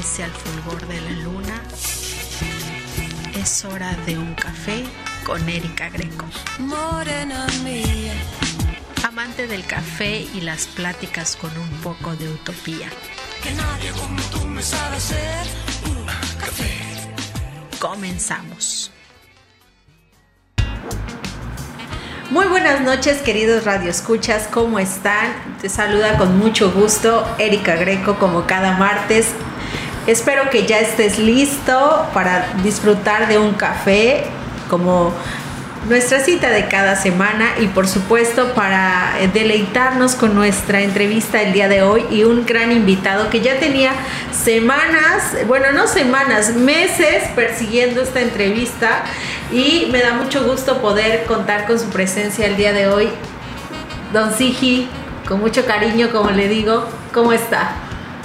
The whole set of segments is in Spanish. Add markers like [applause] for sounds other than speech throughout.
Al fulgor de la luna, es hora de un café con Erika Greco. Morena mía. Amante del café y las pláticas con un poco de utopía. Que nadie como tú me sabe hacer un café. Comenzamos. Muy buenas noches, queridos radioescuchas, ¿cómo están? Te saluda con mucho gusto Erika Greco, como cada martes. Espero que ya estés listo para disfrutar de un café, como nuestra cita de cada semana y por supuesto para deleitarnos con nuestra entrevista el día de hoy y un gran invitado que ya tenía semanas, bueno, no semanas, meses persiguiendo esta entrevista y me da mucho gusto poder contar con su presencia el día de hoy. Don Sigi, con mucho cariño, como le digo, ¿cómo está?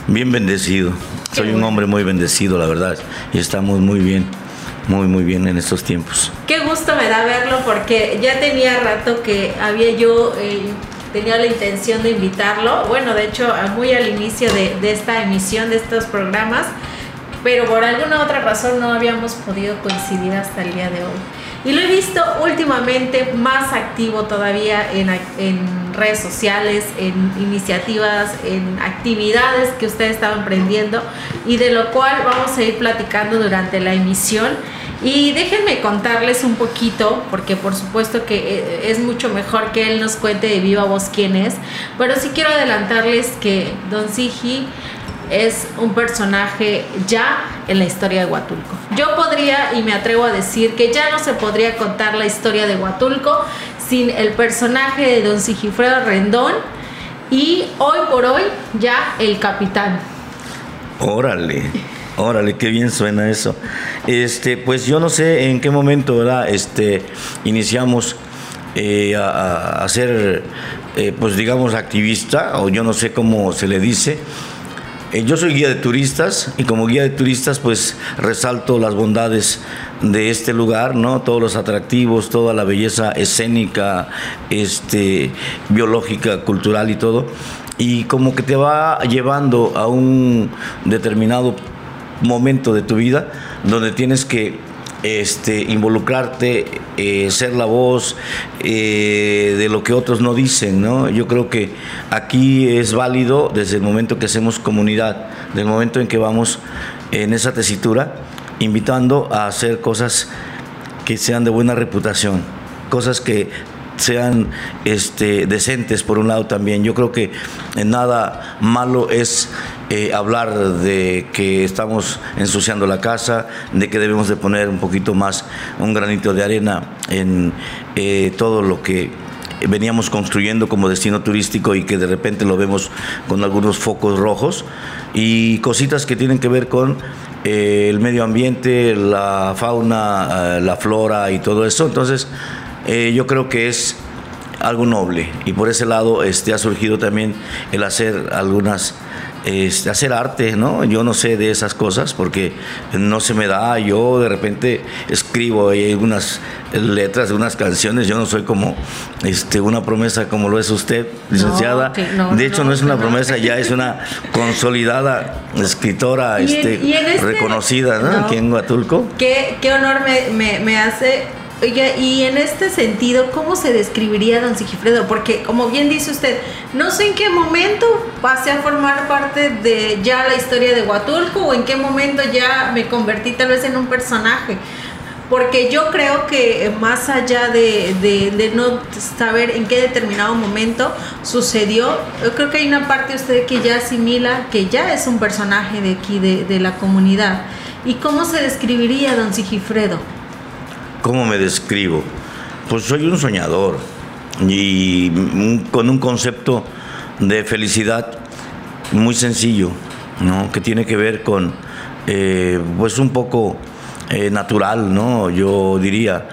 Bien bendecido. Soy un hombre muy bendecido, la verdad, y estamos muy bien muy muy bien en estos tiempos. Qué gusto me da verlo porque ya tenía rato que había yo eh, tenía la intención de invitarlo, bueno, de hecho muy al inicio de, de, esta emisión de estos programas, pero por alguna otra razón no habíamos podido coincidir hasta el día de hoy. Y lo he visto últimamente más activo todavía en, en redes sociales, en iniciativas, en actividades que usted estaba emprendiendo y de lo cual vamos a ir platicando durante la emisión. Y déjenme contarles un poquito, porque por supuesto que eh, es mucho mejor que él nos cuente de viva voz quién es, pero sí quiero adelantarles que Don Sigi es un personaje ya en la historia de Huatulco. Yo podría y me atrevo a decir que ya no se podría contar la historia de Huatulco sin el personaje de don Sigifredo Rendón y hoy por hoy ya el capitán. Órale. Órale, qué bien suena eso. Este, pues yo no sé en qué momento, ¿verdad? Este, iniciamos eh, a, ser, eh, pues digamos, activista, o yo no sé cómo se le dice. Eh, yo soy guía de turistas y como guía de turistas, pues resalto las bondades de este lugar, ¿no? Todos los atractivos, toda la belleza escénica, este, biológica, cultural y todo. Y como que te va llevando a un determinado momento de tu vida donde tienes que este, involucrarte, eh, ser la voz eh, de lo que otros no dicen, ¿no? Yo creo que aquí es válido desde el momento que hacemos comunidad, del momento en que vamos en esa tesitura, invitando a hacer cosas que sean de buena reputación, cosas que sean este, decentes por un lado también. Yo creo que nada malo es eh, hablar de que estamos ensuciando la casa, de que debemos de poner un poquito más, un granito de arena en eh, todo lo que veníamos construyendo como destino turístico y que de repente lo vemos con algunos focos rojos y cositas que tienen que ver con eh, el medio ambiente, la fauna, la flora y todo eso. Entonces, eh, yo creo que es algo noble y por ese lado este, ha surgido también el hacer algunas este, hacer arte, ¿no? Yo no sé de esas cosas porque no se me da. Yo de repente escribo algunas letras de unas canciones. Yo no soy como este, una promesa como lo es usted, licenciada. No, no, de hecho, no, no, es una promesa, ya es una consolidada escritora Y en- este, y en este- reconocida, ¿no? No. Aquí en Huatulco. Qué, qué honor me, me, me hace. Y en este sentido, ¿cómo se describiría don Sigifredo? Porque, como bien dice usted, no sé en qué momento pasé a formar parte de ya la historia de Huatulco o en qué momento ya me convertí tal vez en un personaje. Porque yo creo que más allá de, no saber en qué determinado momento sucedió, yo creo que hay una parte de usted que ya asimila que ya es un personaje de aquí, de la comunidad. ¿Y cómo se describiría don Sigifredo? ¿Cómo me describo? Pues soy un soñador y con un concepto de felicidad muy sencillo, ¿no? que tiene que ver con, eh, pues un poco eh, natural, ¿no? yo diría,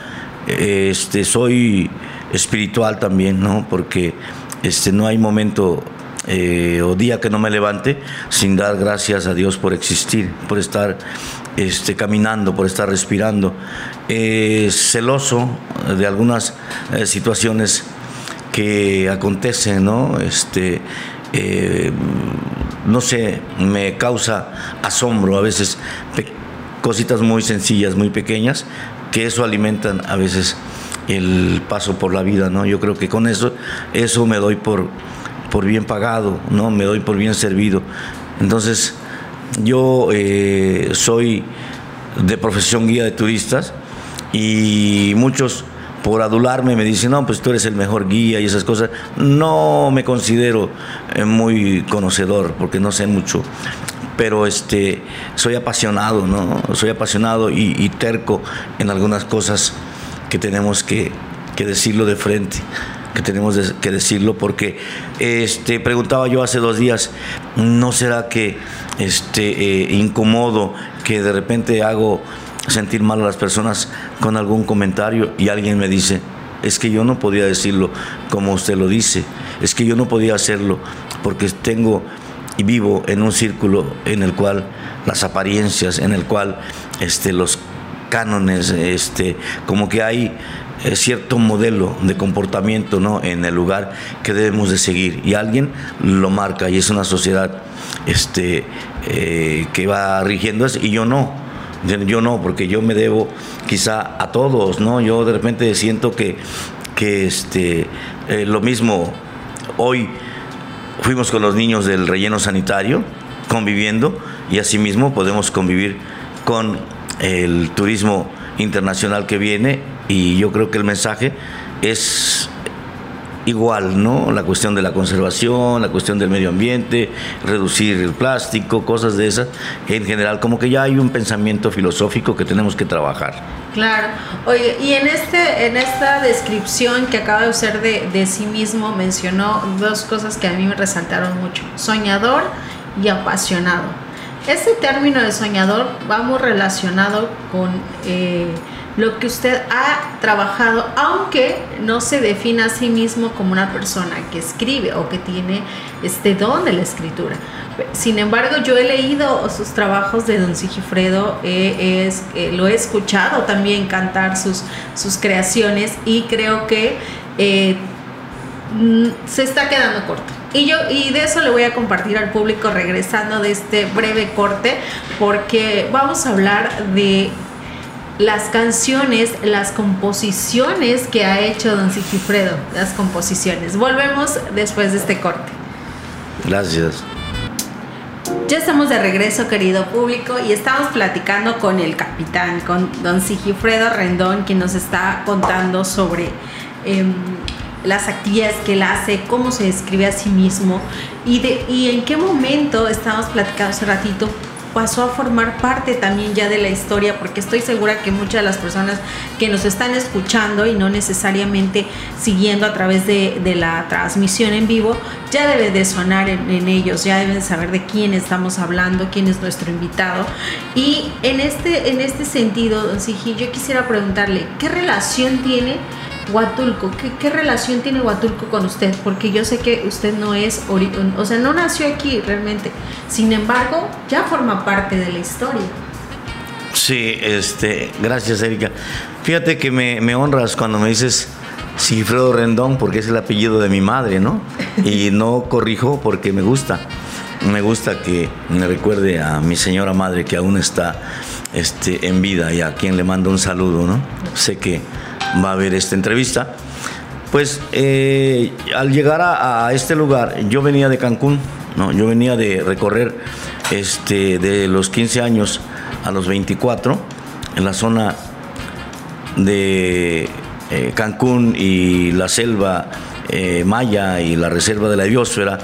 este, soy espiritual también, ¿no? porque este, no hay momento eh, o día que no me levante sin dar gracias a Dios por existir, por estar este, caminando, por estar respirando. Eh, celoso de algunas eh, situaciones que acontecen, ¿no? Este, no sé, me causa asombro a veces cositas muy sencillas, muy pequeñas, que eso alimentan a veces el paso por la vida, ¿no? Yo creo que con eso, eso me doy por por bien pagado, ¿no? Me doy por bien servido. Entonces, yo eh, soy de profesión guía de turistas y muchos por adularme me dicen, no, pues tú eres el mejor guía y esas cosas. No me considero eh, muy conocedor porque no sé mucho, pero este, soy apasionado, ¿no? Soy apasionado y, terco en algunas cosas que tenemos que, que decirlo de frente que tenemos que decirlo porque este preguntaba yo hace dos días no será que este eh, incomodo que de repente hago sentir mal a las personas con algún comentario y alguien me dice es que yo no podía decirlo como usted lo dice es que yo no podía hacerlo porque tengo y vivo en un círculo en el cual las apariencias en el cual este los cánones este como que hay cierto modelo de comportamiento ¿no? en el lugar que debemos de seguir y alguien lo marca y es una sociedad este, eh, que va rigiendo eso y yo no. Yo no, porque yo me debo quizá a todos, ¿no? Yo de repente siento que, que este, eh, lo mismo hoy fuimos con los niños del relleno sanitario conviviendo y asimismo podemos convivir con el turismo internacional que viene y yo creo que el mensaje es igual, ¿no? La cuestión de la conservación, la cuestión del medio ambiente, reducir el plástico, cosas de esas, en general, como que ya hay un pensamiento filosófico que tenemos que trabajar. Claro. Oye, y en este, en esta descripción que acaba de de, de sí mismo, mencionó dos cosas que a mí me resaltaron mucho: soñador y apasionado. Este término de soñador va muy relacionado con eh, lo que usted ha trabajado, aunque no se defina a sí mismo como una persona que escribe o que tiene este don de la escritura. Sin embargo, yo he leído sus trabajos de Don Sigifredo, eh, lo he escuchado también cantar sus, sus creaciones y creo que eh, mm, se está quedando corto. Y yo y de eso le voy a compartir al público regresando de este breve corte porque vamos a hablar de las canciones, las composiciones que ha hecho don Sigifredo, las composiciones. Volvemos después de este corte. Gracias. Ya estamos de regreso, querido público, y estamos platicando con el capitán, con don Sigifredo Rendón, quien nos está contando sobre em, las actividades que él hace, cómo se describe a sí mismo y, de, y en qué momento, estábamos platicando hace ratito, pasó a formar parte también ya de la historia, porque estoy segura que muchas de las personas que nos están escuchando y no necesariamente siguiendo a través de, la transmisión en vivo, ya debe de sonar en, en, ellos, ya deben saber de quién estamos hablando, quién es nuestro invitado. Y en este, en este sentido, don Sigi, yo quisiera preguntarle, ¿qué relación tiene? Huatulco, ¿qué, relación tiene Huatulco con usted? Porque yo sé que usted no es, o sea, no nació aquí realmente. Sin embargo, ya forma parte de la historia. Sí, este, gracias Erika. Fíjate que me, honras cuando me dices Sigfredo Rendón, porque es el apellido de mi madre, ¿no? Y no corrijo porque me gusta. Me gusta que me recuerde a mi señora madre que aún está este, en vida y a quien le mando un saludo, ¿no? Sé que va a ver esta entrevista. Pues eh, al llegar a, este lugar, yo venía de Cancún, ¿no? yo venía de recorrer este, de los 15 años a los 24 en la zona de eh, Cancún y la selva eh, maya y la reserva de la biosfera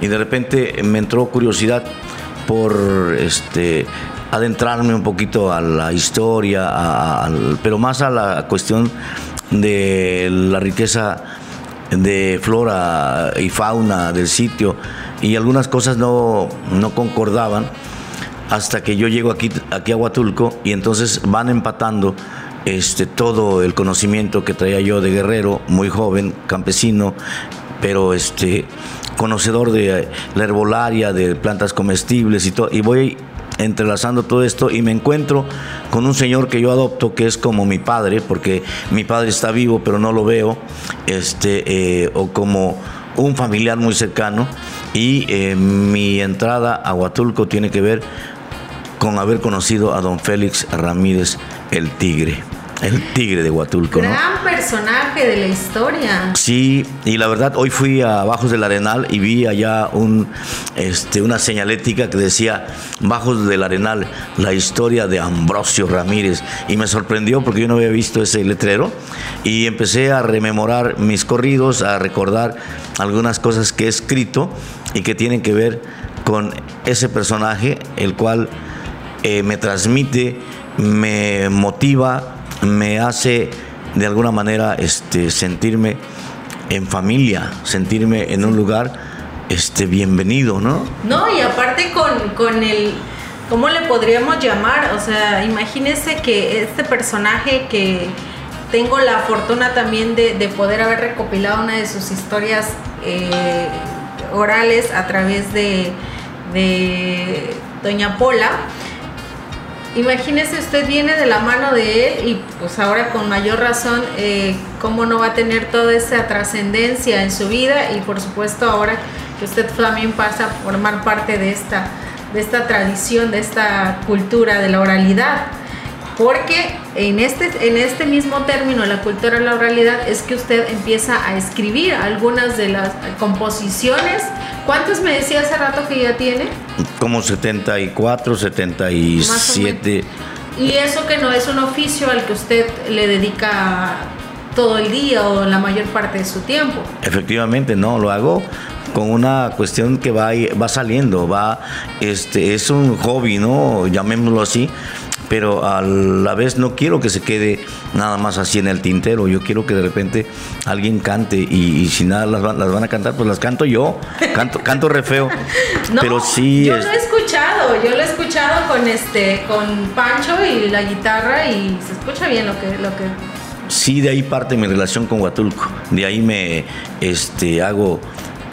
y de repente me entró curiosidad por este, adentrarme un poquito a la historia, pero más a la cuestión de la riqueza de flora y fauna del sitio. Y algunas cosas no, no concordaban hasta que yo llego aquí, aquí a Huatulco y entonces van empatando este, todo el conocimiento que traía yo de guerrero, muy joven, campesino, pero este, conocedor de la herbolaria, de plantas comestibles y todo, y voy entrelazando todo esto y me encuentro con un señor que yo adopto que es como mi padre, porque mi padre está vivo pero no lo veo, este, eh, o como un familiar muy cercano y eh, mi entrada a Huatulco tiene que ver con haber conocido a don Félix Ramírez el Tigre. El tigre de Huatulco. Gran personaje de la historia. Sí, y la verdad, hoy fui a Bajos del Arenal y vi allá un, este, una señalética que decía Bajos del Arenal, la historia de Ambrosio Ramírez. Y me sorprendió porque yo no había visto ese letrero y empecé a rememorar mis corridos, a recordar algunas cosas que he escrito y que tienen que ver con ese personaje, el cual eh, me transmite, me motiva me hace de alguna manera este, sentirme en familia, sentirme en un lugar este, bienvenido, ¿no? No, y aparte con, con el, ¿cómo le podríamos llamar? O sea, imagínese que este personaje que tengo la fortuna también de, poder haber recopilado una de sus historias eh, orales a través de, de Doña Pola imagínese usted viene de la mano de él y pues ahora con mayor razón eh, cómo no va a tener toda esa trascendencia en su vida y por supuesto ahora que usted también pasa a formar parte de esta, de esta tradición, de esta cultura de la oralidad. Porque en este, en este mismo término, la cultura de la oralidad, es que usted empieza a escribir algunas de las composiciones. ¿Cuántos me decía hace rato que ya tiene? Como 74, 77. Y eso que no es un oficio al que usted le dedica todo el día o la mayor parte de su tiempo. Efectivamente, no, lo hago con una cuestión que va, va saliendo, va, este, es un hobby, ¿no? Llamémoslo así, pero a la vez no quiero que se quede nada más así en el tintero. Yo quiero que de repente alguien cante y, si nada las, van a cantar, pues las canto yo. Canto, canto re feo. [laughs] pero sí. Yo lo he escuchado, yo lo he escuchado con este, con Pancho y la guitarra y se escucha bien lo que, lo que. Sí, de ahí parte mi relación con Huatulco. De ahí me este, hago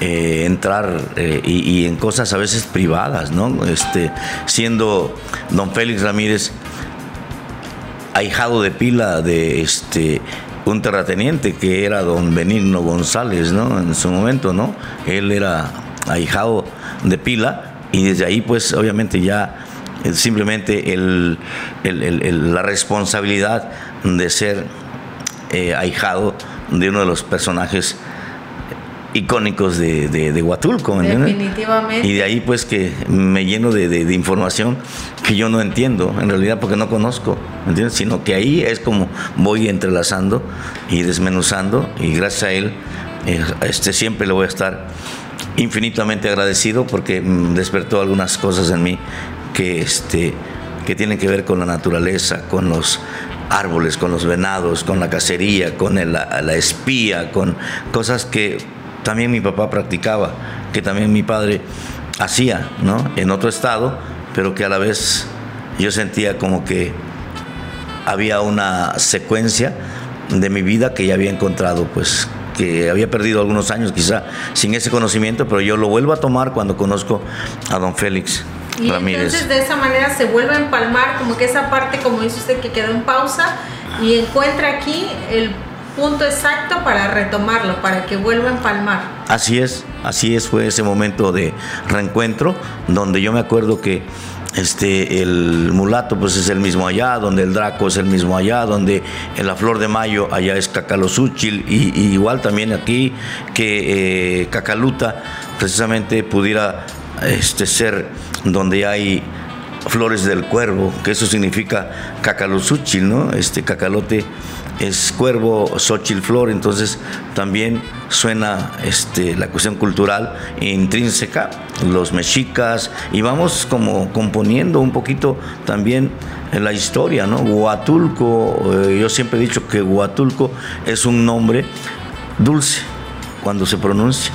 eh, entrar eh, y, en cosas a veces privadas, ¿no? Este, siendo don Félix Ramírez ahijado de pila de este un terrateniente que era don Benigno González, ¿no? En su momento, ¿no? Él era ahijado de pila y desde ahí, pues, obviamente ya eh, simplemente el, la responsabilidad de ser ahijado de uno de los personajes icónicos de, de, Huatulco. Definitivamente. Y de ahí pues que me lleno de, de, información que yo no entiendo, en realidad porque no conozco, ¿entiendes? Sino que ahí es como voy entrelazando y desmenuzando y gracias a él eh, este, siempre le voy a estar infinitamente agradecido porque mm, despertó algunas cosas en mí que, este, que tienen que ver con la naturaleza, con los árboles, con los venados, con la cacería, con la espía, con cosas que también mi papá practicaba, que también mi padre hacía, ¿no? En otro estado, pero que a la vez yo sentía como que había una secuencia de mi vida que ya había encontrado, pues que había perdido algunos años quizá sin ese conocimiento, pero yo lo vuelvo a tomar cuando conozco a don Félix. Y entonces de esa manera se vuelve a empalmar como que esa parte, como dice usted, que quedó en pausa y encuentra aquí el punto exacto para retomarlo, para que vuelva a empalmar. Así es, así es, fue ese momento de reencuentro donde yo me acuerdo que este el mulato pues es el mismo allá, donde el draco es el mismo allá, donde en la flor de mayo allá es cacalosúchil y, y igual también aquí que eh, cacaluta precisamente pudiera este ser donde hay flores del cuervo, que eso significa cacalosuchil, ¿no? Este cacalote es cuervo, xochil flor, entonces también suena este, la cuestión cultural intrínseca, los mexicas, y vamos como componiendo un poquito también la historia, ¿no? Huatulco, eh, yo siempre he dicho que Huatulco es un nombre dulce cuando se pronuncia.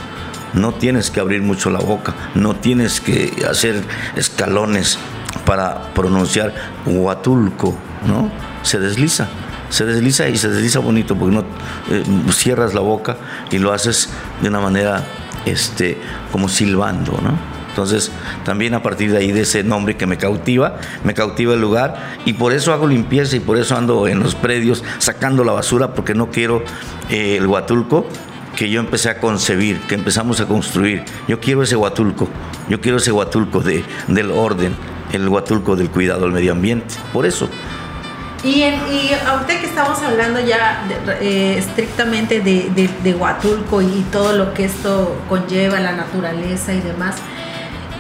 No tienes que abrir mucho la boca, no tienes que hacer escalones para pronunciar Huatulco, ¿no? Se desliza se desliza y se desliza bonito porque no eh, cierras la boca y lo haces de una manera este como silbando, ¿no? Entonces, también a partir de ahí, de ese nombre que me cautiva, me cautiva el lugar y por eso hago limpieza y por eso ando en los predios sacando la basura porque no quiero eh, el Huatulco que yo empecé a concebir, que empezamos a construir. Yo quiero ese Huatulco, yo quiero ese Huatulco de, del orden, el Huatulco del cuidado al medio ambiente. Por eso, y, ahorita que estamos hablando ya eh, estrictamente de, Huatulco y, todo lo que esto conlleva, la naturaleza y demás,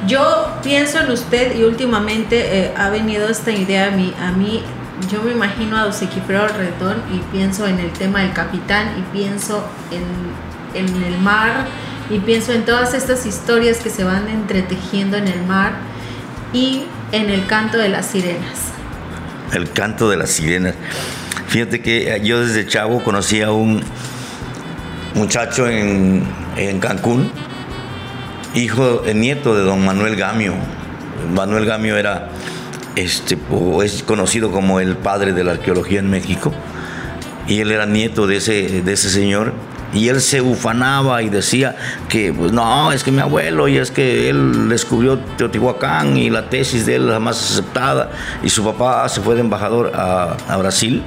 yo pienso en usted y últimamente eh, ha venido esta idea a mí, a mí yo me imagino a Don Equifreo Redón y pienso en el tema del capitán y pienso en, en el mar y pienso en todas estas historias que se van entretejiendo en el mar y en el canto de las sirenas el canto de las sirenas. Fíjate que yo desde chavo conocí a un muchacho en, Cancún, hijo, nieto de don Manuel Gamio. Manuel Gamio era, este, es conocido como el padre de la arqueología en México, y él era nieto de ese, de ese señor y él se ufanaba y decía que, pues no, es que mi abuelo y es que él descubrió Teotihuacán y la tesis de él la más aceptada. Y su papá se fue de embajador a, a Brasil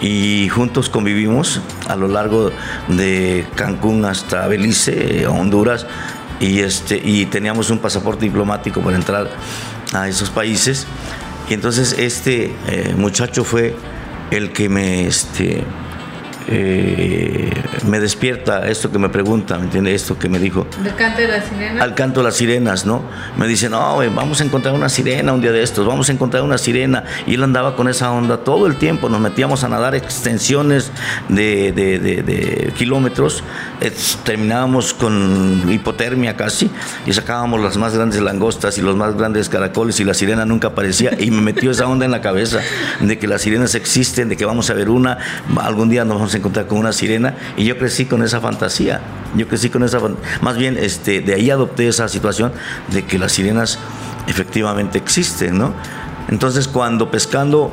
y juntos convivimos a lo largo de Cancún hasta Belice, Honduras. Y, este, y teníamos un pasaporte diplomático para entrar a esos países. Y entonces este eh, muchacho fue el que me... Este, eh, me despierta esto que me pregunta, ¿me entiende? Esto que me dijo. ¿Del canto de las sirenas? Al canto de las sirenas, ¿no? Me dice, no, vamos a encontrar una sirena un día de estos, vamos a encontrar una sirena. Y él andaba con esa onda todo el tiempo, nos metíamos a nadar extensiones de, de, kilómetros, terminábamos con hipotermia casi, y sacábamos las más grandes langostas y los más grandes caracoles, y la sirena nunca aparecía, y me metió esa onda en la cabeza de que las sirenas existen, de que vamos a ver una, algún día nos vamos encontrar con una sirena y yo crecí con esa fantasía. Yo crecí con esa más bien este de ahí adopté esa situación de que las sirenas efectivamente existen, ¿no? Entonces, cuando pescando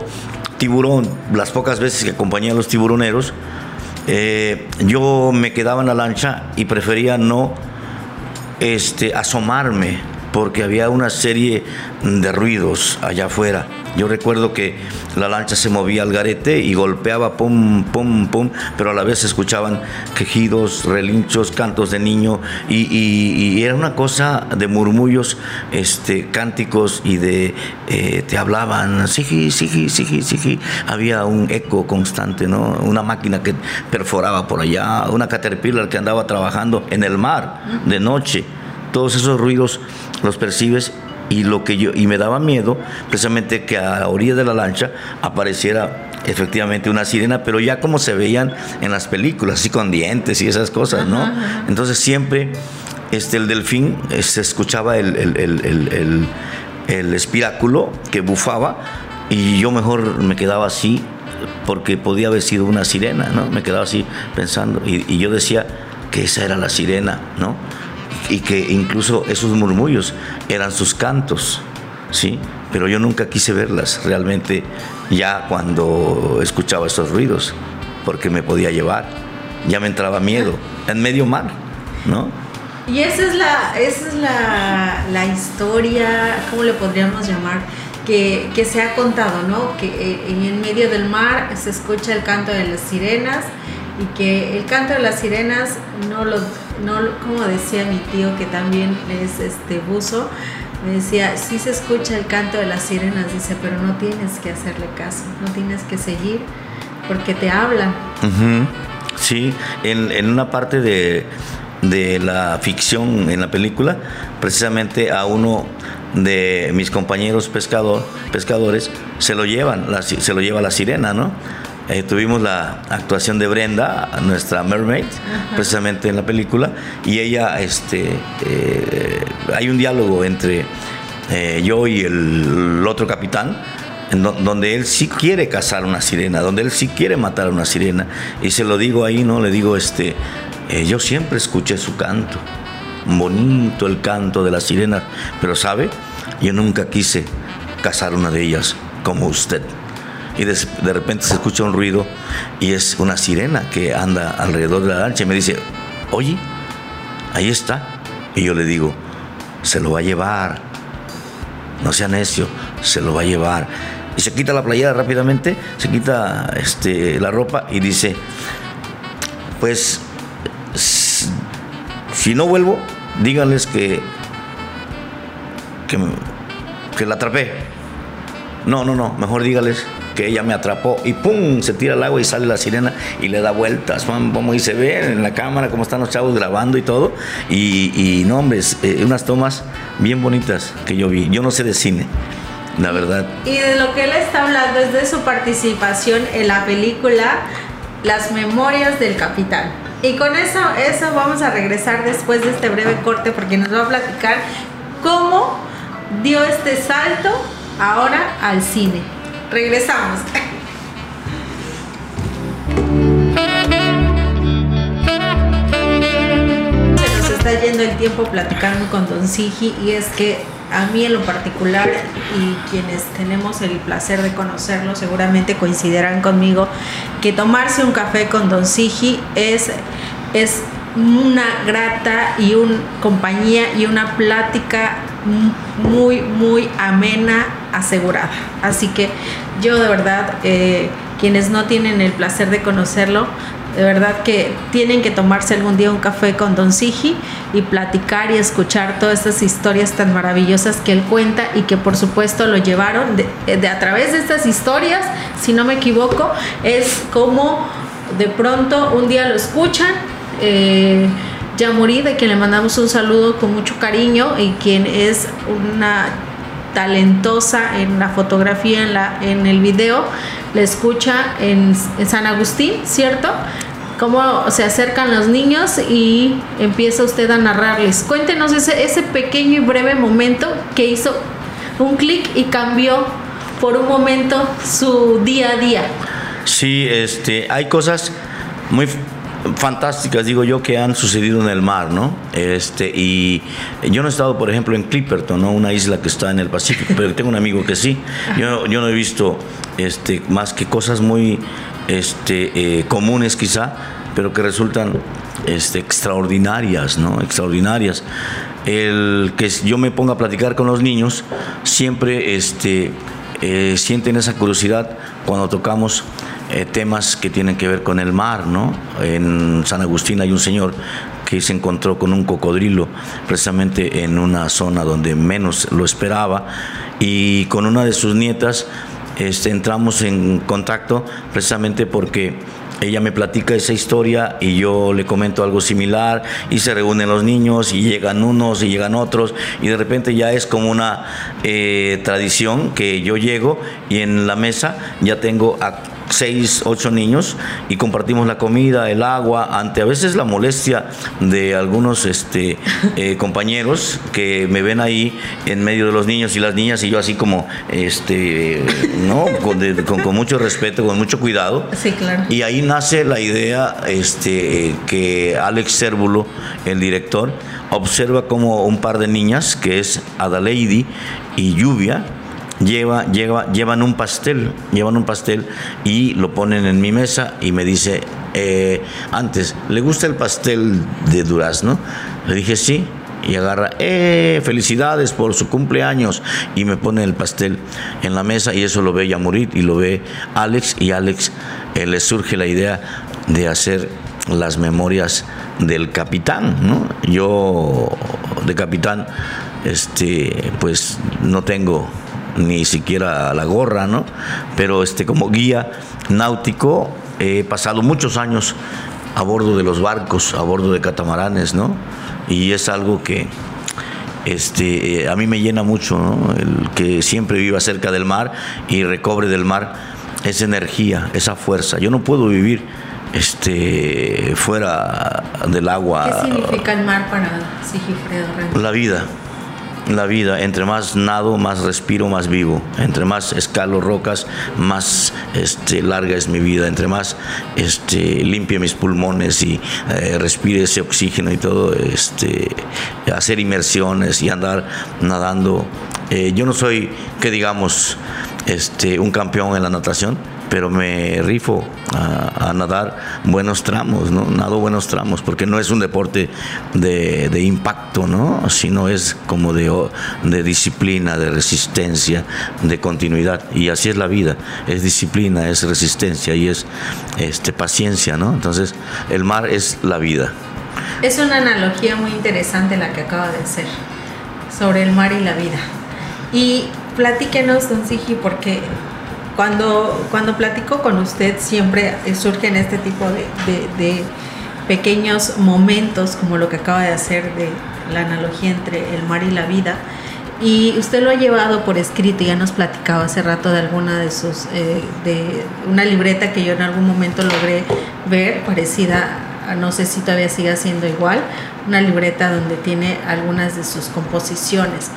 tiburón, las pocas veces que acompañé a los tiburoneros, eh, yo me quedaba en la lancha y prefería no este, asomarme porque había una serie de ruidos allá afuera. Yo recuerdo que la lancha se movía al garete y golpeaba pum, pum, pum, pero a la vez se escuchaban quejidos, relinchos, cantos de niño y, era una cosa de murmullos, este, cánticos y de eh, te hablaban, sí, sí, sí, sí, Había un eco constante, ¿no? Una máquina que perforaba por allá, una caterpillar que andaba trabajando en el mar de noche. Todos esos ruidos los percibes y lo que yo y me daba miedo precisamente que a la orilla de la lancha apareciera efectivamente una sirena, pero ya como se veían en las películas, así con dientes y esas cosas, ¿no? Entonces siempre este, el delfín eh, se escuchaba el, el, el, espiráculo que bufaba y yo mejor me quedaba así porque podía haber sido una sirena, ¿no? Me quedaba así pensando y, y yo decía que esa era la sirena, ¿no? Y que incluso esos murmullos eran sus cantos, ¿sí? Pero yo nunca quise verlas realmente ya cuando escuchaba esos ruidos, porque me podía llevar, ya me entraba miedo, [laughs] en medio mar, ¿no? Y esa es la, esa es la, la historia, ¿cómo le podríamos llamar? Que, que, se ha contado, ¿no? Que eh, en medio del mar se escucha el canto de las sirenas y que el canto de las sirenas no lo, no, como decía mi tío que también es este buzo, me decía, sí se escucha el canto de las sirenas, dice, pero no tienes que hacerle caso, no tienes que seguir porque te hablan. Sí, en, en, una parte de, de, la ficción en la película, precisamente a uno de mis compañeros pescador, pescadores se lo llevan, se lo lleva la sirena, ¿no? Eh, tuvimos la actuación de Brenda, nuestra mermaid, precisamente en la película, y ella, este, eh, hay un diálogo entre eh, yo y el, otro capitán, donde él sí quiere cazar una sirena, donde él sí quiere matar a una sirena, y se lo digo ahí, ¿no? Le digo, este, yo siempre escuché su canto, bonito el canto de la sirena, pero ¿sabe? Yo nunca quise cazar una de ellas como usted y de, repente se escucha un ruido y es una sirena que anda alrededor de la lancha y me dice, oye, ahí está. Y yo le digo, se lo va a llevar, no sea necio, se lo va a llevar. Y se quita la playera rápidamente, se quita este, la ropa y dice, pues si no vuelvo, díganles que, que, la atrapé. No, no, no, mejor dígales que ella me atrapó y ¡pum! se tira al agua y sale la sirena y le da vueltas, como y se ve en la cámara cómo están los chavos grabando y todo. Y, no, hombre, eh, unas tomas bien bonitas que yo vi. Yo no sé de cine, la verdad. Y de lo que él está hablando es de su participación en la película Las Memorias del Capitán. Y con eso, eso vamos a regresar después de este breve corte porque nos va a platicar cómo dio este salto ahora al cine. Regresamos. Se nos está yendo el tiempo platicando con Don Sigi y es que a mí en lo particular y quienes tenemos el placer de conocerlo seguramente coincidirán conmigo que tomarse un café con Don Sigi es, es una grata y una compañía y una plática muy, muy amena, asegurada. Así que yo de verdad, eh, quienes no tienen el placer de conocerlo, de verdad que tienen que tomarse algún día un café con Don Sigi y platicar y escuchar todas estas historias tan maravillosas que él cuenta y que por supuesto lo llevaron de, a través de estas historias, si no me equivoco, es como de pronto un día lo escuchan. Eh, Yamurí, de quien le mandamos un saludo con mucho cariño y quien es una talentosa en la fotografía, en, la, en el video, le escucha en, San Agustín, ¿cierto? Cómo se acercan los niños y empieza usted a narrarles. Cuéntenos ese, ese pequeño y breve momento que hizo un clic y cambió por un momento su día a día. Sí, este, hay cosas muy fantásticas, digo yo, que han sucedido en el mar, ¿no? Este, y yo no he estado, por ejemplo, en Clipperton, ¿no? Una isla que está en el Pacífico, pero tengo un amigo que sí. Yo, yo no he visto este, más que cosas muy este, eh, comunes quizá, pero que resultan este, extraordinarias, ¿no? Extraordinarias. El que yo me ponga a platicar con los niños, siempre este, eh, sienten esa curiosidad cuando tocamos eh, temas que tienen que ver con el mar, ¿no? En San Agustín hay un señor que se encontró con un cocodrilo precisamente en una zona donde menos lo esperaba y con una de sus nietas este, entramos en contacto precisamente porque ella me platica esa historia y yo le comento algo similar y se reúnen los niños y llegan unos y llegan otros y de repente ya es como una eh, tradición que yo llego y en la mesa ya tengo a seis, ocho niños y compartimos la comida, el agua, ante a veces la molestia de algunos este, eh, [laughs] compañeros que me ven ahí en medio de los niños y las niñas y yo así como, este, ¿no? Con, mucho respeto, con mucho cuidado. Sí, claro. Y ahí nace la idea este, que Alex Cérvulo, el director, observa como un par de niñas, que es Adaleidi y Lluvia, lleva, lleva, llevan un pastel, llevan un pastel y lo ponen en mi mesa y me dice, eh, antes, ¿le gusta el pastel de durazno? Le dije, sí. Y agarra, eh, felicidades por su cumpleaños. Y me pone el pastel en la mesa y eso lo ve Yamurit y lo ve Alex. Y Alex eh, le surge la idea de hacer las memorias del capitán, ¿no? Yo de capitán, este, pues no tengo ni siquiera la gorra, ¿no? Pero este, como guía náutico he pasado muchos años a bordo de los barcos, a bordo de catamaranes, ¿no? Y es algo que, este, eh, a mí me llena mucho ¿no? el que siempre viva cerca del mar y recobre del mar esa energía, esa fuerza. Yo no puedo vivir este, fuera del agua. ¿Qué significa el mar para Sigifredo? La vida la vida. Entre más nado, más respiro, más vivo. Entre más escalo rocas, más este, larga es mi vida. Entre más este, limpie mis pulmones y eh, respire ese oxígeno y todo, este, hacer inmersiones y andar nadando. Eh, yo no soy, que digamos, este, un campeón en la natación pero me rifo a, nadar buenos tramos, ¿no? Nado buenos tramos, porque no es un deporte de, impacto, ¿no? Sino es como de, disciplina, de resistencia, de continuidad. Y así es la vida, es disciplina, es resistencia y es este, paciencia, ¿no? Entonces, el mar es la vida. Es una analogía muy interesante la que acaba de hacer sobre el mar y la vida. Y platíquenos, don Sigi, porque cuando, cuando platico con usted siempre surgen este tipo de, pequeños momentos como lo que acaba de hacer de la analogía entre el mar y la vida. Y usted lo ha llevado por escrito, ya nos platicaba hace rato de alguna de sus, eh, de una libreta que yo en algún momento logré ver, parecida, no sé si todavía siga siendo igual, una libreta donde tiene algunas de sus composiciones.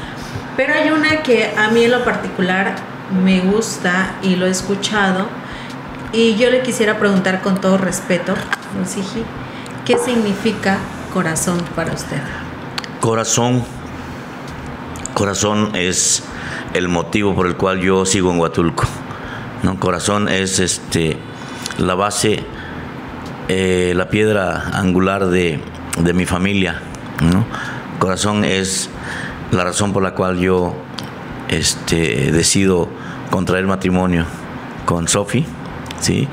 Pero hay una que a mí en lo particular me gusta y lo he escuchado. Y yo le quisiera preguntar con todo respeto, Sigi, ¿qué significa corazón para usted? Corazón, corazón es el motivo por el cual yo sigo en Huatulco. ¿no? Corazón es este la base, eh, la piedra angular de, de mi familia. ¿no? Corazón es la razón por la cual yo este, decido contraer matrimonio con Sophie, ¿sí?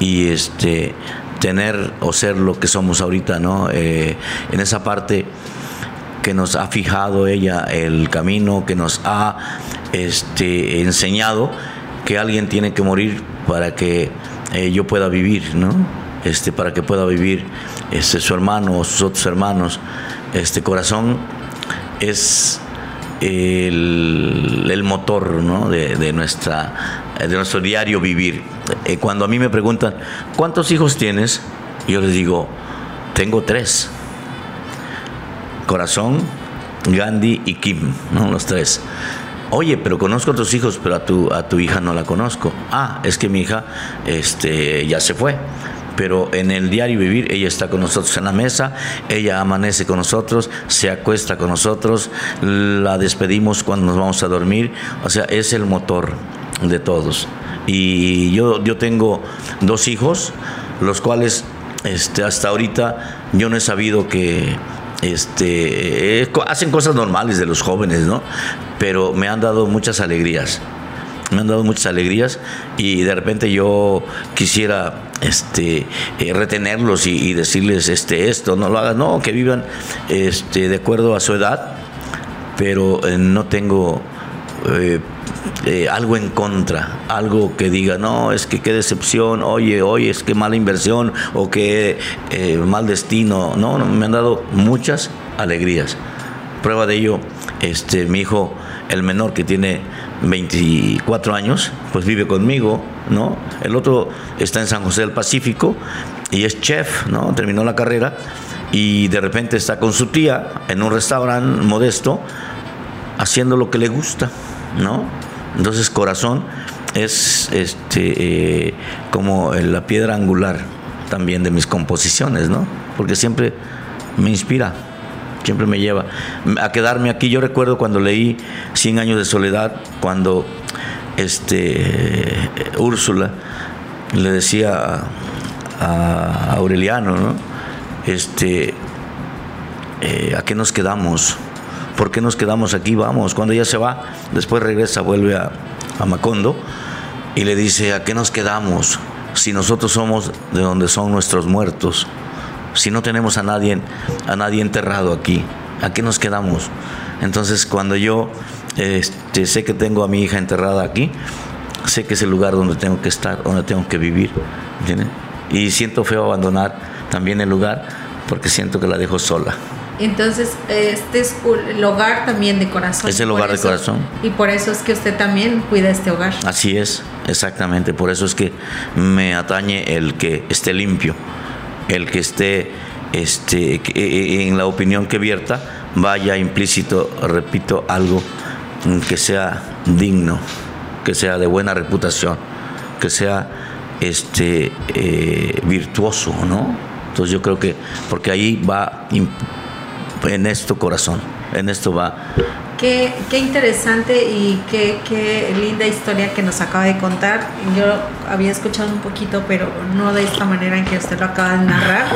Y este, tener o ser lo que somos ahorita, ¿no? Eh, en esa parte que nos ha fijado ella el camino, que nos ha este, enseñado que alguien tiene que morir para que eh, yo pueda vivir, ¿no? Este, para que pueda vivir este, su hermano o sus otros hermanos. Este corazón es el, motor de, nuestra, de nuestro diario vivir. Eh, cuando a mí me preguntan, ¿cuántos hijos tienes? Yo les digo, tengo tres. Corazón, Gandhi y Kim, ¿no? los tres. Oye, pero conozco a tus hijos, pero a tu, a tu hija no la conozco. Ah, es que mi hija este, ya se fue pero en el diario vivir ella está con nosotros en la mesa, ella amanece con nosotros, se acuesta con nosotros, la despedimos cuando nos vamos a dormir, o sea, es el motor de todos. Y yo, yo tengo dos hijos, los cuales este, hasta ahorita yo no he sabido que este, hacen cosas normales de los jóvenes, ¿no? Pero me han dado muchas alegrías me han dado muchas alegrías y de repente yo quisiera este eh, retenerlos y, decirles este esto no lo hagas no que vivan este de acuerdo a su edad pero eh, no tengo eh, algo en contra, algo que diga, no, es que qué decepción, oye, oye, es que mala inversión o que mal destino. No, no, me han dado muchas alegrías. Prueba de ello, este, mi hijo, el menor que tiene 24 años, pues vive conmigo, ¿no? El otro está en San José del Pacífico y es chef, ¿no? Terminó la carrera y de repente está con su tía en un restaurante modesto haciendo lo que le gusta, ¿no? Entonces corazón es este eh, como la piedra angular también de mis composiciones, ¿no? Porque siempre me inspira siempre me lleva a quedarme aquí. Yo recuerdo cuando leí Cien años de soledad, cuando este Úrsula le decía a, Aureliano, ¿no? Este, eh, ¿a qué nos quedamos? ¿Por qué nos quedamos aquí? Vamos, cuando ella se va, después regresa, vuelve a, a Macondo y le dice, ¿a qué nos quedamos? Si nosotros somos de donde son nuestros muertos si no tenemos a nadie, a nadie enterrado aquí? ¿A qué nos quedamos? Entonces, cuando yo este, sé que tengo a mi hija enterrada aquí, sé que es el lugar donde tengo que estar, donde tengo que vivir. Y siento feo abandonar también el lugar porque siento que la dejo sola. Entonces, este es el hogar también de corazón. Es el hogar de corazón. Y por eso es que usted también cuida este hogar. Así es, exactamente. Por eso es que me atañe el que esté limpio, el que esté este, eh, eh, en la opinión que vierta, vaya implícito, repito, algo que sea digno, que sea de buena reputación, que sea este, eh, virtuoso, ¿no? Entonces yo creo que, porque ahí va en esto corazón, en esto va. Qué, interesante y qué, qué, linda historia que nos acaba de contar. Yo había escuchado un poquito, pero no de esta manera en que usted lo acaba de narrar.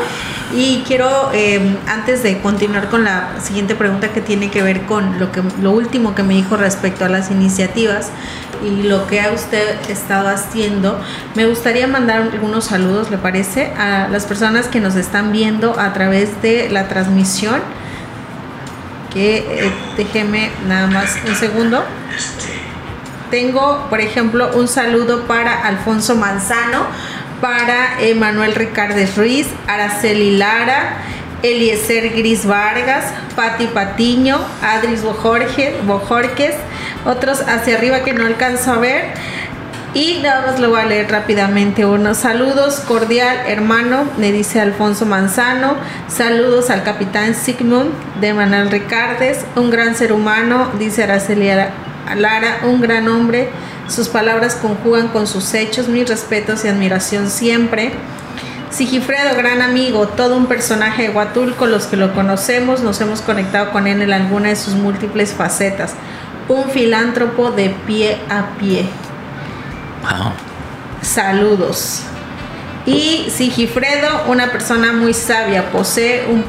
Y quiero, eh, antes de continuar con la siguiente pregunta que tiene que ver con lo, que, lo último que me dijo respecto a las iniciativas, y lo que ha usted estado haciendo. Me gustaría mandar algunos saludos, ¿le parece? A las personas que nos están viendo a través de la transmisión eh, déjeme nada más un segundo. Tengo, por ejemplo, un saludo para Alfonso Manzano, para Emanuel Ricardes Ruiz, Araceli Lara, Eliezer Gris Vargas, Pati Patiño, Adris Bojorques, otros hacia arriba que no alcanzo a ver. Y nada más lo voy a leer rápidamente. Unos saludos cordial, hermano, me dice Alfonso Manzano. Saludos al capitán Sigmund de Manuel Ricardes, un gran ser humano, dice Araceli Lara, un gran hombre. Sus palabras conjugan con sus hechos, mis respetos y admiración siempre. Sigifredo, gran amigo, todo un personaje de Huatulco, los que lo conocemos nos hemos conectado con él en alguna de sus múltiples facetas. Un filántropo de pie a pie. Saludos. Y Sigifredo, una persona muy sabia, posee un,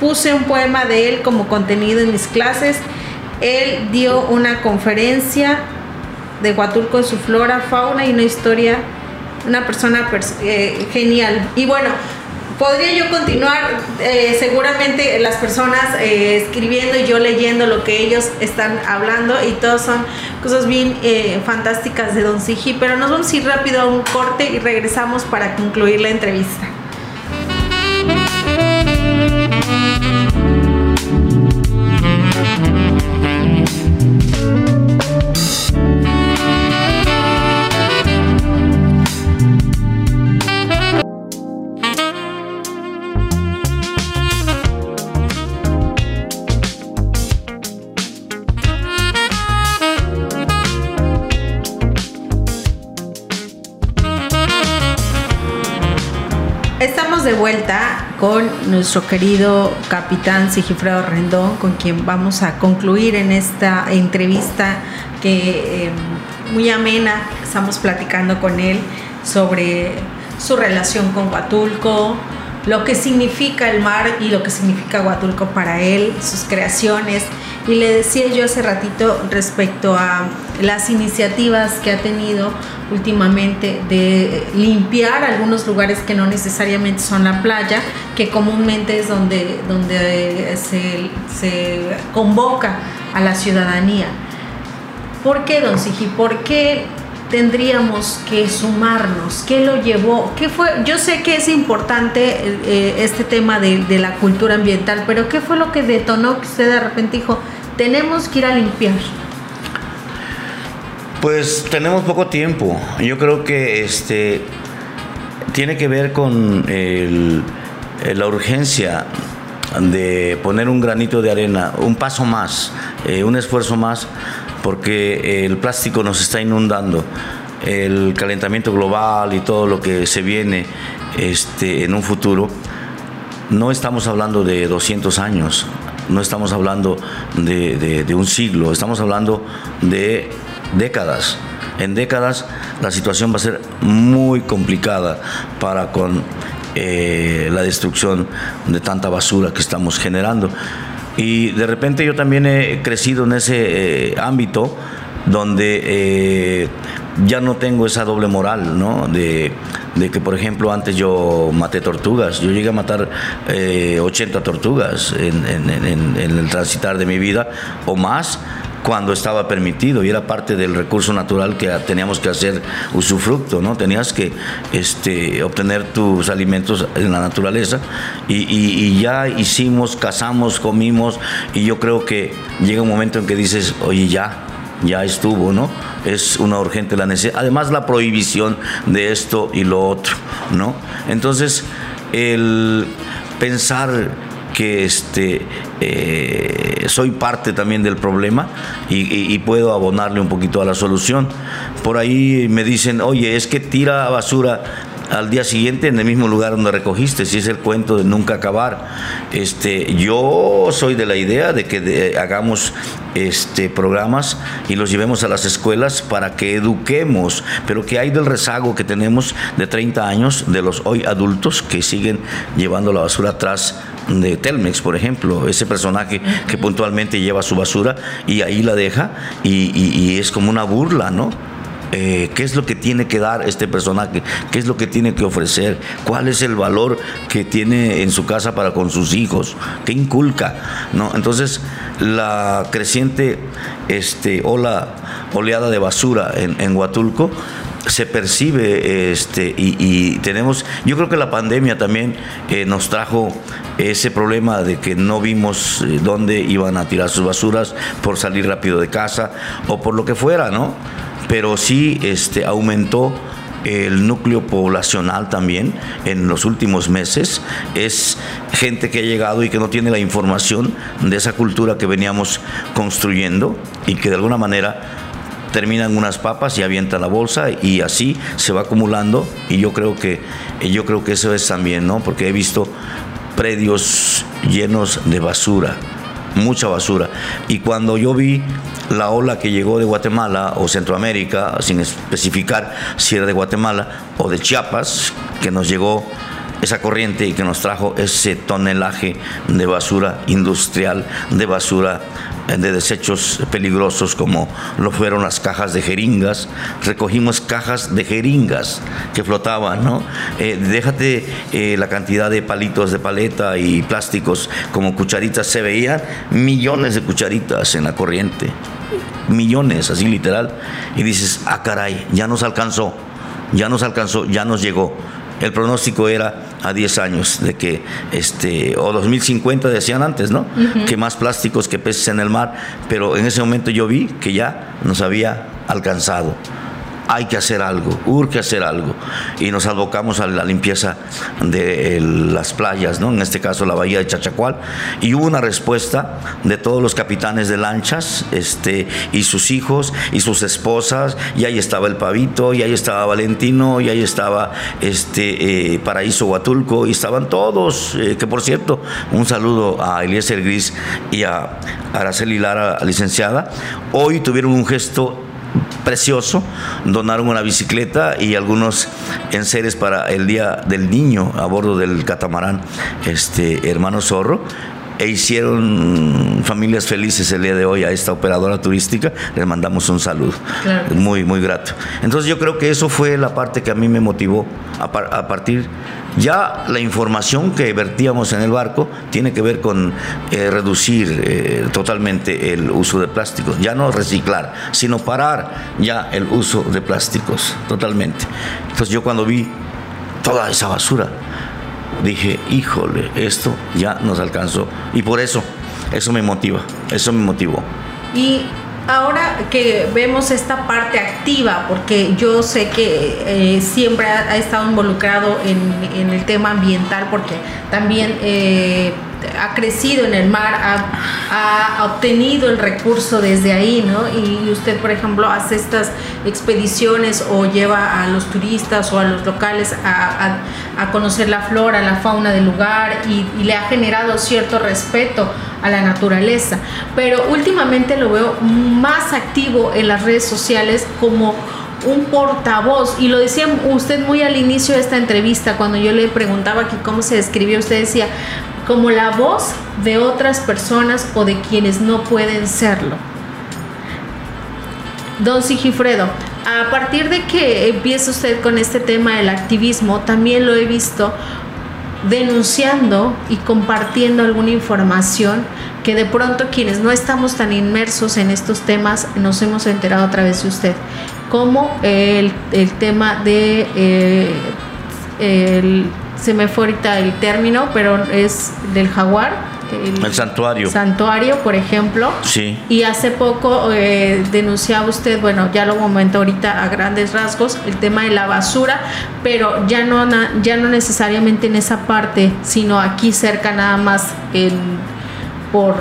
puse un poema de él como contenido en mis clases. Él dio una conferencia de Huatulco su flora, fauna y una historia, una persona eh, genial. Y bueno, podría yo continuar, eh, seguramente las personas eh, escribiendo y yo leyendo lo que ellos están hablando y todos son cosas bien eh, fantásticas de Don Sigi, pero nos vamos a ir rápido a un corte y regresamos para concluir la entrevista. De vuelta con nuestro querido capitán Sigifredo Rendón, con quien vamos a concluir en esta entrevista que eh, muy amena. Estamos platicando con él sobre su relación con Huatulco, lo que significa el mar y lo que significa Huatulco para él, sus creaciones. Y le decía yo hace ratito respecto a las iniciativas que ha tenido últimamente de limpiar algunos lugares que no necesariamente son la playa, que comúnmente es donde, donde se, se convoca a la ciudadanía. ¿Por qué, don Sigi? ¿Por qué tendríamos que sumarnos? ¿Qué lo llevó? ¿Qué fue? Yo sé que es importante eh, este tema de, de, la cultura ambiental, pero ¿qué fue lo que detonó que usted de repente dijo, tenemos que ir a limpiar? Pues tenemos poco tiempo. Yo creo que este tiene que ver con el, la urgencia de poner un granito de arena, un paso más, eh, un esfuerzo más, porque el plástico nos está inundando. El calentamiento global y todo lo que se viene este, en un futuro, no estamos hablando de 200 años, no estamos hablando de un siglo, estamos hablando de décadas. En décadas la situación va a ser muy complicada para con eh, la destrucción de tanta basura que estamos generando. Y de repente yo también he crecido en ese eh, ámbito donde eh, ya no tengo esa doble moral, ¿no? De, que, por ejemplo, antes yo maté tortugas. Yo llegué a matar 80 tortugas en, el transitar de mi vida o más cuando estaba permitido y era parte del recurso natural que teníamos que hacer usufructo, ¿no? Tenías que este, obtener tus alimentos en la naturaleza y, y ya hicimos, cazamos, comimos y yo creo que llega un momento en que dices, oye, ya, ya estuvo, ¿no? Es una urgente la necesidad. Además, la prohibición de esto y lo otro, ¿no? Entonces, el pensar que este, eh, soy parte también del problema y, puedo abonarle un poquito a la solución. Por ahí me dicen, oye, es que tira basura al día siguiente en el mismo lugar donde recogiste, si es el cuento de nunca acabar. Este, yo soy de la idea de que hagamos este, programas y los llevemos a las escuelas para que eduquemos, pero que hay del rezago que tenemos de 30 años de los hoy adultos que siguen llevando la basura atrás de Telmex, por ejemplo, ese personaje que puntualmente lleva su basura y ahí la deja y, es como una burla, ¿no? Eh, qué es lo que tiene que dar este personaje, qué es lo que tiene que ofrecer, cuál es el valor que tiene en su casa para con sus hijos, qué inculca, ¿no? Entonces, la creciente este, ola, oleada de basura en, Huatulco se percibe este, y, tenemos, yo creo que la pandemia también eh, nos trajo ese problema de que no vimos eh, dónde iban a tirar sus basuras por salir rápido de casa o por lo que fuera, ¿no? pero sí este, aumentó el núcleo poblacional también en los últimos meses. Es gente que ha llegado y que no tiene la información de esa cultura que veníamos construyendo y que de alguna manera terminan unas papas y avientan la bolsa y así se va acumulando y yo creo que yo creo que eso es también, ¿no? Porque he visto predios llenos de basura, mucha basura. Y cuando yo vi la ola que llegó de Guatemala o Centroamérica, sin especificar si era de Guatemala o de Chiapas, que nos llegó esa corriente y que nos trajo ese tonelaje de basura industrial, de basura de desechos peligrosos como lo fueron las cajas de jeringas. Recogimos cajas de jeringas que flotaban, ¿no? Eh, déjate eh, la cantidad de palitos de paleta y plásticos como cucharitas, se veían millones de cucharitas en la corriente millones, así literal, y dices, ah, caray, ya nos alcanzó, ya nos alcanzó, ya nos llegó. El pronóstico era a 10 años de que, este, o 2050 decían antes, ¿no? Que más plásticos que peces en el mar, pero en ese momento yo vi que ya nos había alcanzado hay que hacer algo, urge hacer algo. Y nos abocamos a la limpieza de las playas, ¿no? en este caso la bahía de Chachacual. Y hubo una respuesta de todos los capitanes de lanchas este, y sus hijos y sus esposas. Y ahí estaba el Pavito, y ahí estaba Valentino, y ahí estaba este, eh, Paraíso Huatulco, y estaban todos. Eh, que por cierto, un saludo a Eliezer Gris y a Araceli Lara, licenciada. Hoy tuvieron un gesto precioso, donaron una bicicleta y algunos enseres para el Día del Niño a bordo del catamarán este hermano Zorro e hicieron familias felices el día de hoy a esta operadora turística, les mandamos un saludo. Muy, muy grato. Entonces yo creo que eso fue la parte que a mí me motivó a, partir ya la información que vertíamos en el barco tiene que ver con eh, reducir eh, totalmente el uso de plásticos, ya no reciclar, sino parar ya el uso de plásticos totalmente. Entonces yo cuando vi toda esa basura, dije, híjole, esto ya nos alcanzó. Y por eso, eso me motiva, eso me motivó. Y ahora que vemos esta parte activa, porque yo sé que eh, siempre ha, estado involucrado en, el tema ambiental, porque también... Eh, ha crecido en el mar, ha, obtenido el recurso desde ahí, ¿no? Y usted, por ejemplo, hace estas expediciones o lleva a los turistas o a los locales a, conocer la flora, la fauna del lugar y, le ha generado cierto respeto a la naturaleza. Pero últimamente lo veo más activo en las redes sociales como un portavoz, y lo decía usted muy al inicio de esta entrevista, cuando yo le preguntaba que cómo se describía, usted decía, como la voz de otras personas o de quienes no pueden serlo. Don Sigifredo, a partir de que empieza usted con este tema del activismo, también lo he visto denunciando y compartiendo alguna información que de pronto quienes no estamos tan inmersos en estos temas nos hemos enterado a través de usted, como el, tema de, eh, el, se me fue ahorita el término, pero es del jaguar, el, santuario. Santuario, por ejemplo. Sí. Y hace poco eh, denunciaba usted, bueno, ya lo comentó ahorita a grandes rasgos, el tema de la basura, pero ya no, ya no necesariamente en esa parte, sino aquí cerca nada más en por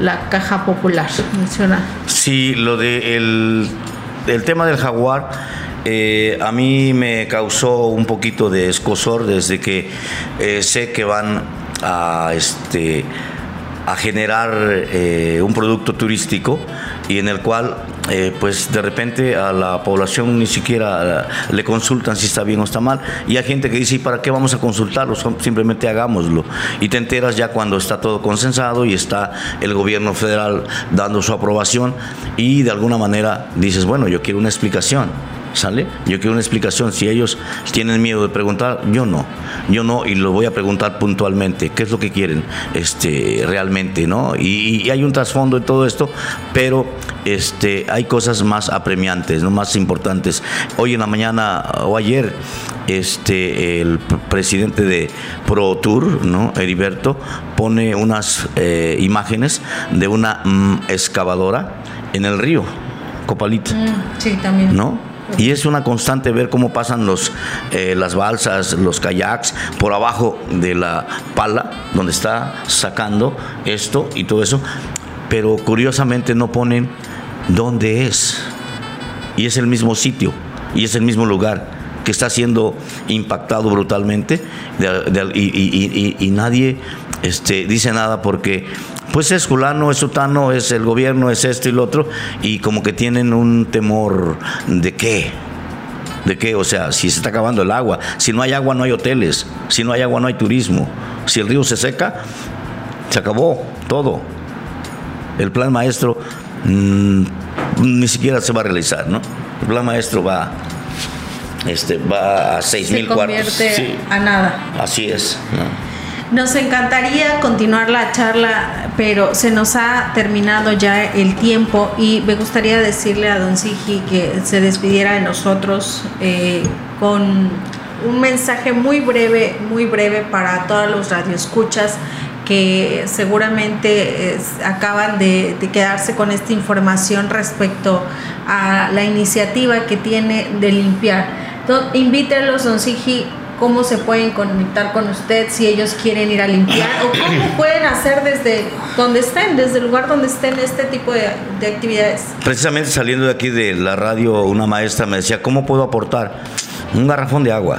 la caja popular. Menciona. Sí, lo de el, el tema del jaguar. Eh, a mí me causó un poquito de escosor desde que eh, sé que van a, este, a generar eh, un producto turístico y en el cual eh, pues de repente a la población ni siquiera le consultan si está bien o está mal. Y hay gente que dice ¿y para qué vamos a consultarlo? simplemente hagámoslo y te enteras ya cuando está todo consensado y está el gobierno federal dando su aprobación y de alguna manera dices bueno yo quiero una explicación ¿Sale? Yo quiero una explicación. Si ellos tienen miedo de preguntar, yo no. Yo no, y lo voy a preguntar puntualmente. ¿Qué es lo que quieren este, realmente? ¿no? Y, hay un trasfondo en todo esto, pero este, hay cosas más apremiantes, ¿no? más importantes. Hoy en la mañana o ayer, este, el presidente de Pro Tour, ¿no? Heriberto, pone unas eh, imágenes de una mm, excavadora en el río. Copalita. Mm, sí, también. ¿No? Y es una constante ver cómo pasan los, eh, las balsas, los kayaks por abajo de la pala donde está sacando esto y todo eso. Pero curiosamente no ponen dónde es. Y es el mismo sitio y es el mismo lugar que está siendo impactado brutalmente y, nadie este, dice nada porque pues es fulano, es sutano, es el gobierno, es esto y lo otro, y como que tienen un temor de qué. ¿De qué? O sea, si se está acabando el agua, si no hay agua no hay hoteles, si no hay agua no hay turismo, si el río se seca, se acabó todo. El plan maestro mm, ni siquiera se va a realizar, ¿no? El plan maestro va, este, va a seis mil cuartos. a nada. Así es. ¿no? Nos encantaría continuar la charla, pero se nos ha terminado ya el tiempo y me gustaría decirle a don Sigi que se despidiera de nosotros eh, con un mensaje muy breve, muy breve para todos los radioescuchas que seguramente acaban de, quedarse con esta información respecto a la iniciativa que tiene de limpiar. Entonces, don Sigi, cómo se pueden conectar con usted si ellos quieren ir a limpiar o cómo [coughs] pueden hacer desde donde estén, desde el lugar donde estén este tipo de, de actividades. Precisamente saliendo de aquí de la radio, una maestra me decía, ¿cómo puedo aportar? Un garrafón de agua,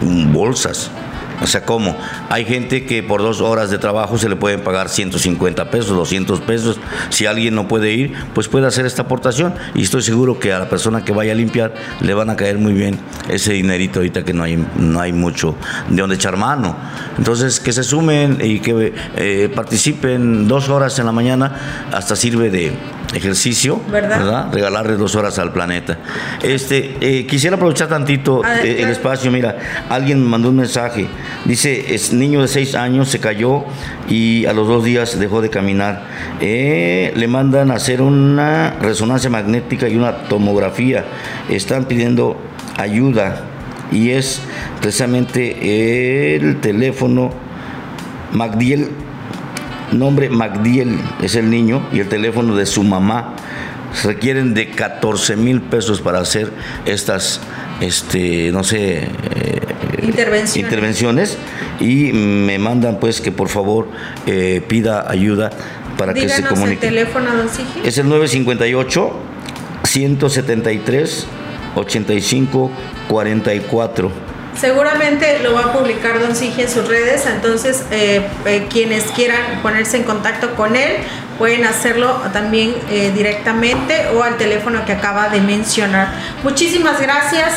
bolsas, o sea, ¿cómo? Hay gente que por dos horas de trabajo se le pueden pagar 150 pesos, 200 pesos. Si alguien no puede ir, pues puede hacer esta aportación. Y estoy seguro que a la persona que vaya a limpiar le van a caer muy bien ese dinerito ahorita que no hay, no hay mucho de donde echar mano. Entonces, que se sumen y que eh, participen dos horas en la mañana, hasta sirve de ejercicio, ¿verdad? Regalarle dos horas al planeta. Este, eh, quisiera aprovechar tantito eh, el espacio. Mira, alguien me mandó un mensaje. Dice, es niño de seis años, se cayó y a los dos días dejó de caminar. Eh, le mandan a hacer una resonancia magnética y una tomografía. Están pidiendo ayuda y es precisamente el teléfono Magdiel nombre Magdiel es el niño y el teléfono de su mamá. Requieren de 14 mil pesos para hacer estas, este, no sé, eh, intervenciones. y me mandan pues que por favor eh, pida ayuda para que se comunique. el teléfono, don Es el 958 173 85 44 Seguramente lo va a publicar Don Sige en sus redes, entonces eh, eh, quienes quieran ponerse en contacto con él pueden hacerlo también eh, directamente o al teléfono que acaba de mencionar. Muchísimas gracias.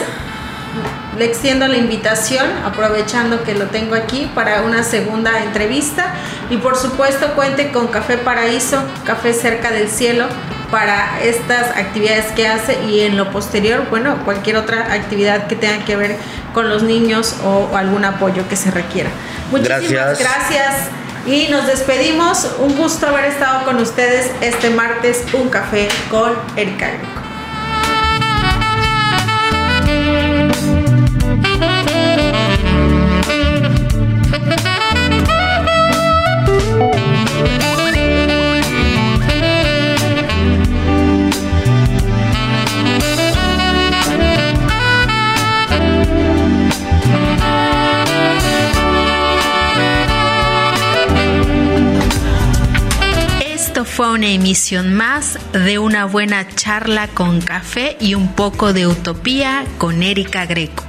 Le extiendo la invitación, aprovechando que lo tengo aquí para una segunda entrevista. Y por supuesto cuente con Café Paraíso, Café Cerca del Cielo, para estas actividades que hace y en lo posterior, bueno, cualquier otra actividad que tenga que ver con los niños o algún apoyo que se requiera. Muchísimas gracias. Y nos despedimos. Un gusto haber estado con ustedes este martes, un café con Erika fue una emisión más de una buena charla con café y un poco de utopía con Erika Greco.